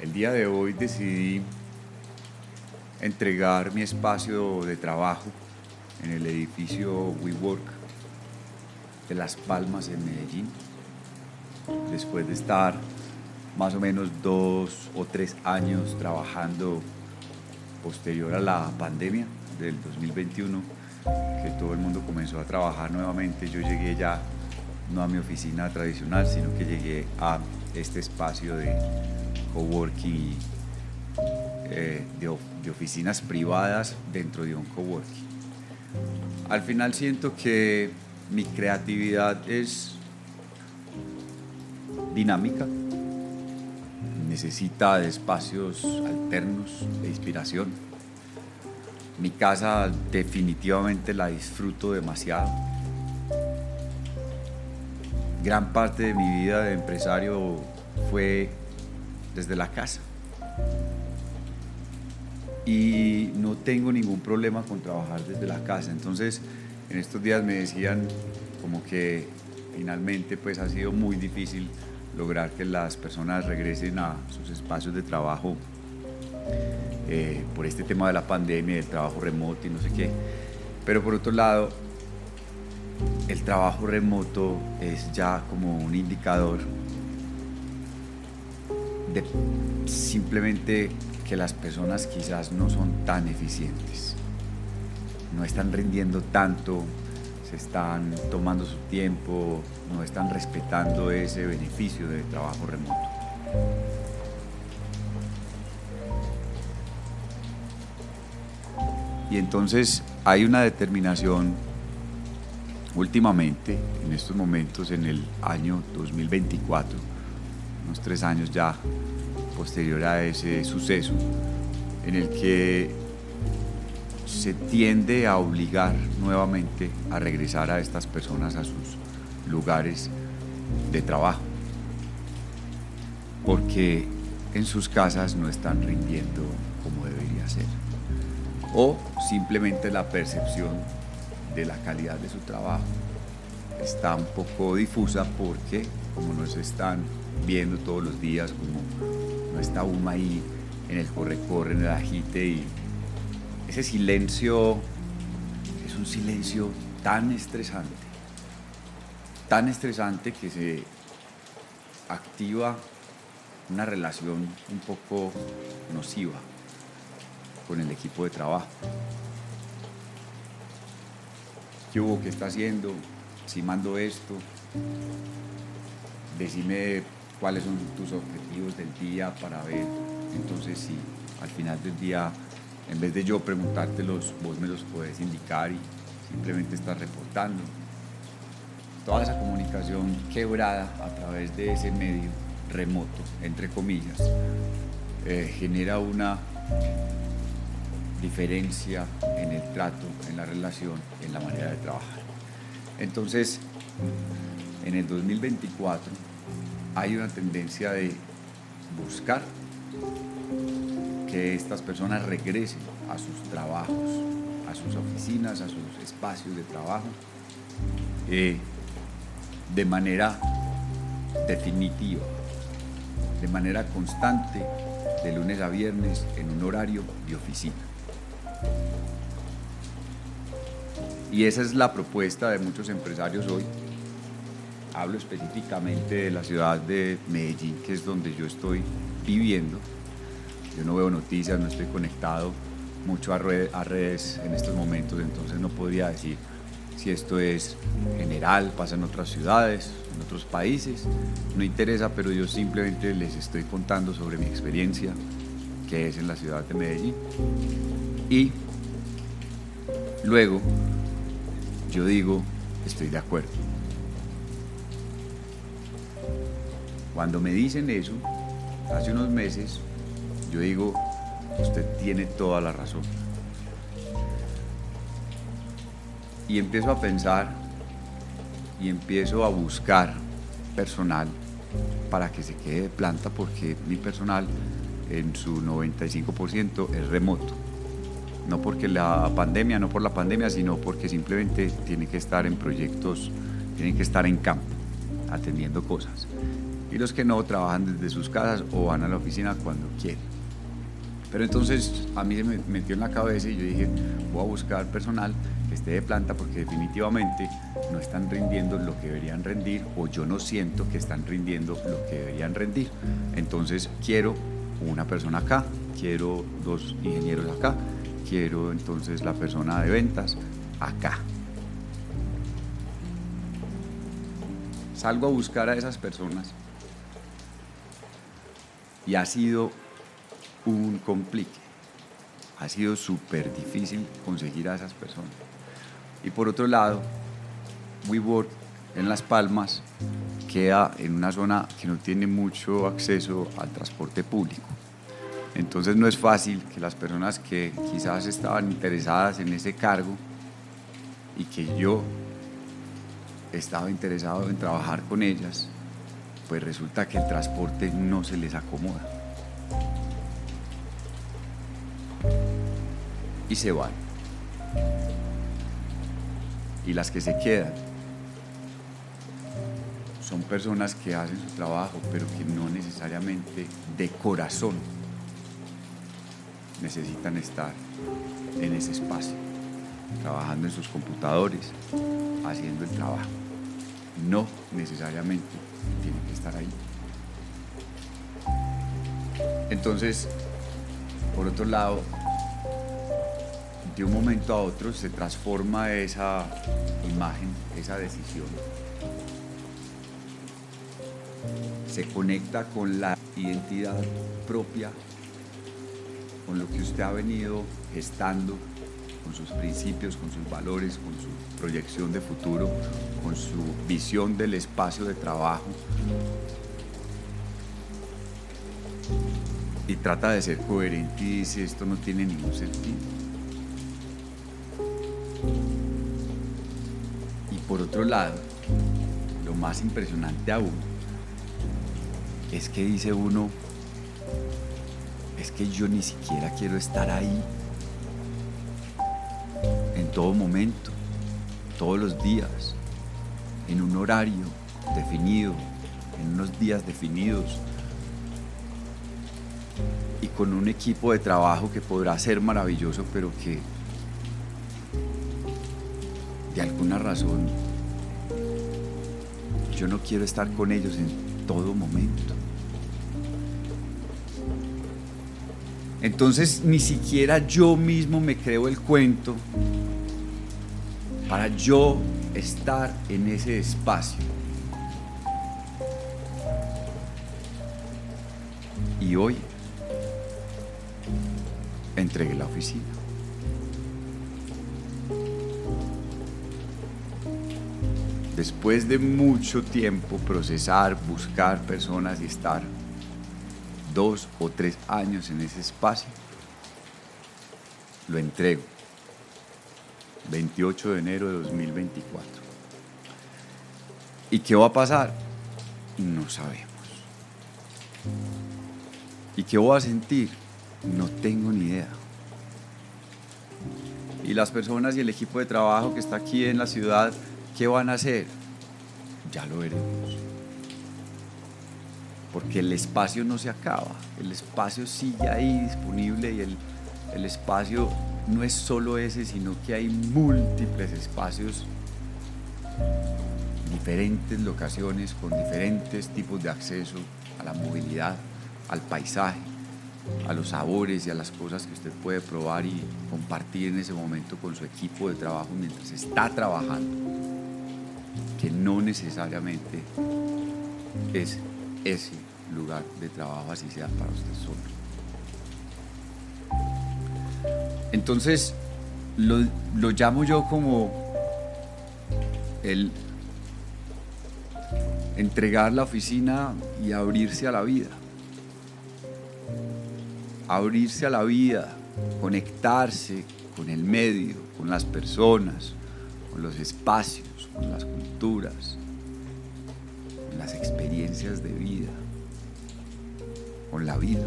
El día de hoy decidí entregar mi espacio de trabajo en el edificio WeWork de Las Palmas en Medellín, después de estar más o menos dos o tres años trabajando posterior a la pandemia del 2021, que todo el mundo comenzó a trabajar nuevamente, yo llegué ya no a mi oficina tradicional, sino que llegué a este espacio de coworking eh, de, de oficinas privadas dentro de un coworking. Al final siento que mi creatividad es dinámica, necesita de espacios alternos de inspiración. Mi casa definitivamente la disfruto demasiado. Gran parte de mi vida de empresario fue desde la casa. Y no tengo ningún problema con trabajar desde la casa. Entonces, en estos días me decían como que finalmente pues ha sido muy difícil lograr que las personas regresen a sus espacios de trabajo eh, por este tema de la pandemia, del trabajo remoto y no sé qué. Pero por otro lado, el trabajo remoto es ya como un indicador de simplemente que las personas quizás no son tan eficientes, no están rindiendo tanto, se están tomando su tiempo, no están respetando ese beneficio del trabajo remoto. Y entonces hay una determinación últimamente, en estos momentos, en el año 2024, unos tres años ya posterior a ese suceso, en el que se tiende a obligar nuevamente a regresar a estas personas a sus lugares de trabajo, porque en sus casas no están rindiendo como debería ser, o simplemente la percepción de la calidad de su trabajo está un poco difusa porque como no se están viendo todos los días, como no está uno ahí en el corre-corre, en el agite y ese silencio es un silencio tan estresante, tan estresante que se activa una relación un poco nociva con el equipo de trabajo. ¿Qué hubo? ¿Qué está haciendo? Si mando esto, decime cuáles son tus objetivos del día para ver. Entonces, si al final del día, en vez de yo preguntártelos, vos me los puedes indicar y simplemente estás reportando. Toda esa comunicación quebrada a través de ese medio remoto, entre comillas, eh, genera una diferencia en el trato, en la relación, en la manera de trabajar. Entonces, en el 2024, hay una tendencia de buscar que estas personas regresen a sus trabajos, a sus oficinas, a sus espacios de trabajo, eh, de manera definitiva, de manera constante, de lunes a viernes, en un horario de oficina. Y esa es la propuesta de muchos empresarios hoy hablo específicamente de la ciudad de Medellín, que es donde yo estoy viviendo. Yo no veo noticias, no estoy conectado mucho a, redes en estos momentos, entonces no podría decir si esto es general, pasa en otras ciudades, en otros países, no interesa, pero yo simplemente les estoy contando sobre mi experiencia, que es en la ciudad de Medellín. Y luego yo digo, estoy de acuerdo. Cuando me dicen eso, hace unos meses, yo digo, usted tiene toda la razón. Y empiezo a pensar y empiezo a buscar personal para que se quede de planta porque mi personal en su 95% es remoto. No porque la pandemia, no por la pandemia, sino porque simplemente tiene que estar en proyectos, tienen que estar en campo, atendiendo cosas. Y los que no trabajan desde sus casas o van a la oficina cuando quieren. Pero entonces a mí se me metió en la cabeza y yo dije, voy a buscar personal que esté de planta porque definitivamente no están rindiendo lo que deberían rendir o yo no siento que están rindiendo lo que deberían rendir. Entonces quiero una persona acá, quiero dos ingenieros acá, quiero entonces la persona de ventas acá. Salgo a buscar a esas personas y ha sido un complique. Ha sido súper difícil conseguir a esas personas. Y por otro lado, WeWork en Las Palmas queda en una zona que no tiene mucho acceso al transporte público. Entonces no es fácil que las personas que quizás estaban interesadas en ese cargo y que yo estaba interesado en trabajar con ellas, pues resulta que el transporte no se les acomoda. Y se van. Y las que se quedan son personas que hacen su trabajo, pero que no necesariamente de corazón necesitan estar en ese espacio, trabajando en sus computadores, haciendo el trabajo. No necesariamente tienen estar ahí. Entonces, por otro lado, de un momento a otro se transforma esa imagen, esa decisión. Se conecta con la identidad propia, con lo que usted ha venido gestando, con sus principios, con sus valores, con su proyección de futuro, con su visión del espacio de trabajo. Y trata de ser coherente y dice, esto no tiene ningún sentido. Y por otro lado, lo más impresionante aún es que dice uno, es que yo ni siquiera quiero estar ahí todo momento, todos los días, en un horario definido, en unos días definidos y con un equipo de trabajo que podrá ser maravilloso, pero que de alguna razón yo no quiero estar con ellos en todo momento. Entonces ni siquiera yo mismo me creo el cuento para yo estar en ese espacio. Y hoy entregué la oficina. Después de mucho tiempo procesar, buscar personas y estar dos o tres años en ese espacio, lo entrego. 28 de enero de 2024. ¿Y qué va a pasar? No sabemos. ¿Y qué voy a sentir? No tengo ni idea. Y las personas y el equipo de trabajo que está aquí en la ciudad, ¿qué van a hacer? Ya lo veremos. Porque el espacio no se acaba, el espacio sigue ahí disponible y el, el espacio no es solo ese, sino que hay múltiples espacios, diferentes locaciones con diferentes tipos de acceso a la movilidad, al paisaje, a los sabores y a las cosas que usted puede probar y compartir en ese momento con su equipo de trabajo mientras está trabajando, que no necesariamente es ese lugar de trabajo así sea para usted solo. Entonces, lo, llamo yo como el entregar la oficina y abrirse a la vida. Abrirse a la vida, conectarse con el medio, con las personas, con los espacios, con las culturas, con las experiencias de vida, con la vida.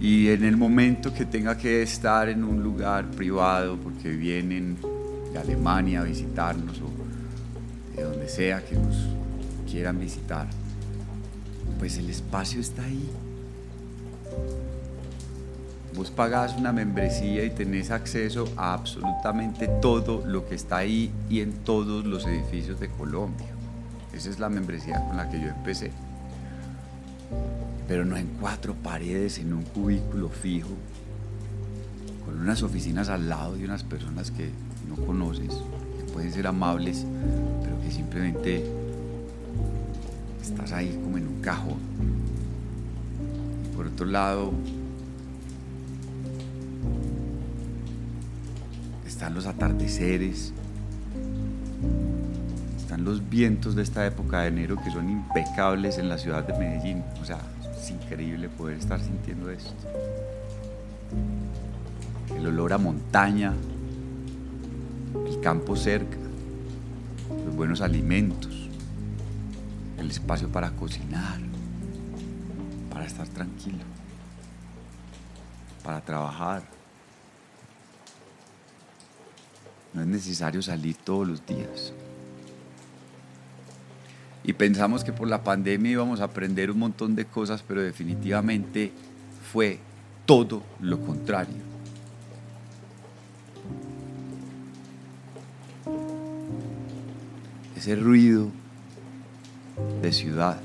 Y en el momento que tenga que estar en un lugar privado porque vienen de Alemania a visitarnos o de donde sea que nos quieran visitar, pues el espacio está ahí. Vos pagás una membresía y tenés acceso a absolutamente todo lo que está ahí y en todos los edificios de Colombia. Esa es la membresía con la que yo empecé. Pero no en cuatro paredes, en un cubículo fijo, con unas oficinas al lado de unas personas que no conoces, que pueden ser amables, pero que simplemente estás ahí como en un cajón. Por otro lado, están los atardeceres, están los vientos de esta época de enero que son impecables en la ciudad de Medellín. O sea, es increíble poder estar sintiendo esto. El olor a montaña, el campo cerca, los buenos alimentos, el espacio para cocinar, para estar tranquilo, para trabajar. No es necesario salir todos los días. Y pensamos que por la pandemia íbamos a aprender un montón de cosas, pero definitivamente fue todo lo contrario. Ese ruido de ciudad,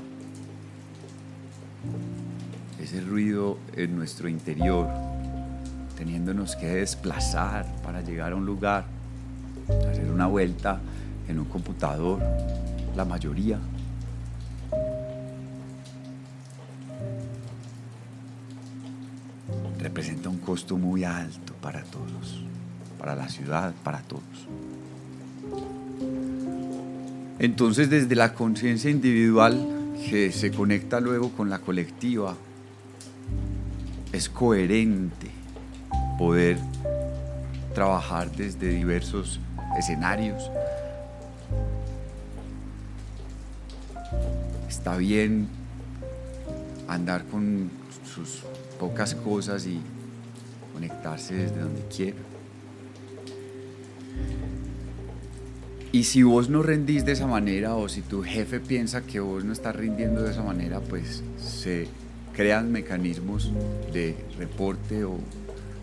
ese ruido en nuestro interior, teniéndonos que desplazar para llegar a un lugar, hacer una vuelta en un computador, la mayoría. Representa un costo muy alto para todos, para la ciudad, para todos. Entonces desde la conciencia individual que se conecta luego con la colectiva, es coherente poder trabajar desde diversos escenarios. Está bien andar con sus pocas cosas y conectarse desde donde quiera. Y si vos no rendís de esa manera o si tu jefe piensa que vos no estás rindiendo de esa manera, pues se crean mecanismos de reporte o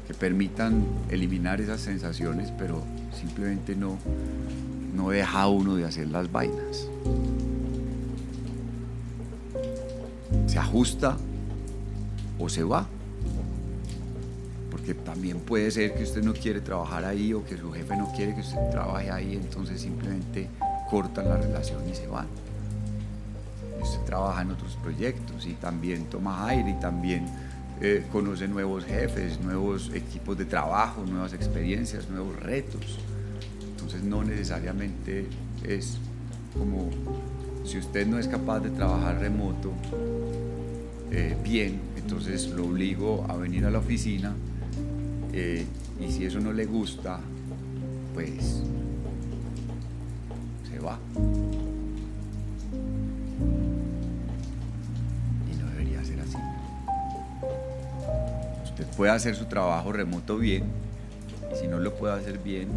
que permitan eliminar esas sensaciones, pero simplemente no, no deja uno de hacer las vainas. Se ajusta o se va. Porque también puede ser que usted no quiere trabajar ahí o que su jefe no quiere que usted trabaje ahí, entonces simplemente cortan la relación y se van. usted trabaja en otros proyectos y también toma aire y también eh, conoce nuevos jefes, nuevos equipos de trabajo, nuevas experiencias, nuevos retos. Entonces no necesariamente es como si usted no es capaz de trabajar remoto eh, bien, entonces lo obligo a venir a la oficina eh, y si eso no le gusta, pues se va. puede hacer su trabajo remoto bien y si no lo puede hacer bien,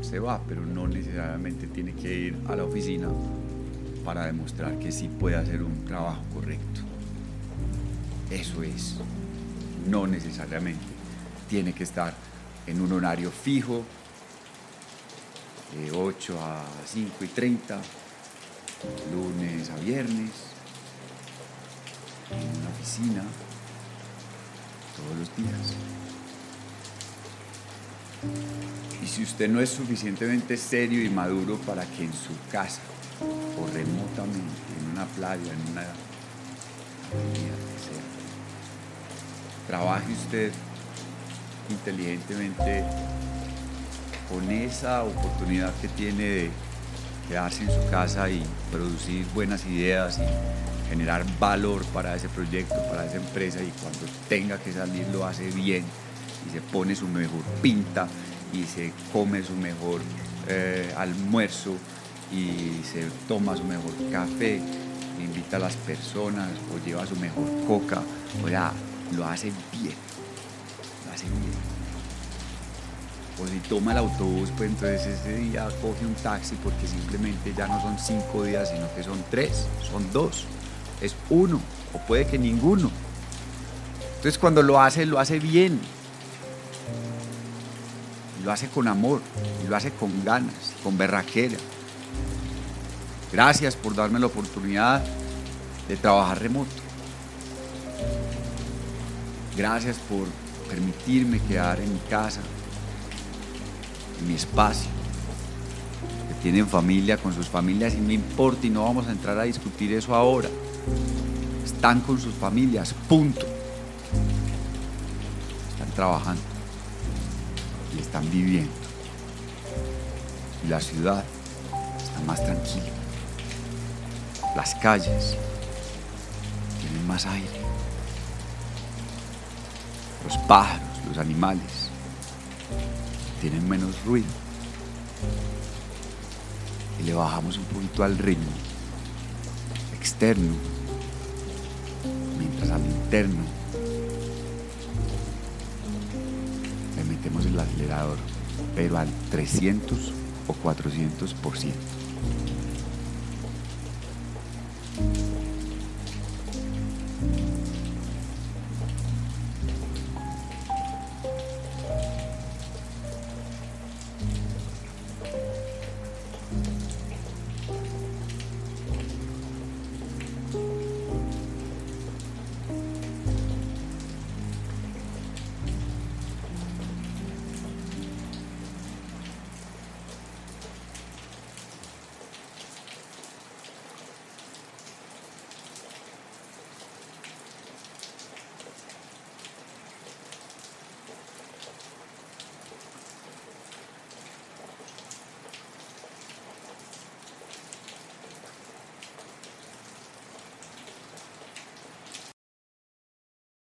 se va, pero no necesariamente tiene que ir a la oficina para demostrar que sí puede hacer un trabajo correcto. Eso es, no necesariamente tiene que estar en un horario fijo de 8 a 5 y 30, lunes a viernes, en una oficina todos los días. Y si usted no es suficientemente serio y maduro para que en su casa o remotamente, en una playa, en una avenida, sea, trabaje usted inteligentemente con esa oportunidad que tiene de quedarse en su casa y producir buenas ideas y generar valor para ese proyecto, para esa empresa y cuando tenga que salir lo hace bien y se pone su mejor pinta y se come su mejor eh, almuerzo y se toma su mejor café, invita a las personas o lleva su mejor coca, o sea, lo hace bien, hace bien. O si toma el autobús, pues entonces ese día coge un taxi porque simplemente ya no son cinco días, sino que son tres, son dos, es uno, o puede que ninguno. Entonces cuando lo hace, lo hace bien. Lo hace con amor, lo hace con ganas, con berraquera. Gracias por darme la oportunidad de trabajar remoto. Gracias por permitirme quedar en mi casa, en mi espacio. Que tienen familia con sus familias y no importa y no vamos a entrar a discutir eso ahora. Están con sus familias, punto. Están trabajando y están viviendo. Y la ciudad está más tranquila. Las calles tienen más aire. Los pájaros, los animales tienen menos ruido. Y le bajamos un poquito al ritmo externo, mientras al interno le metemos el acelerador, pero al 300 o 400%.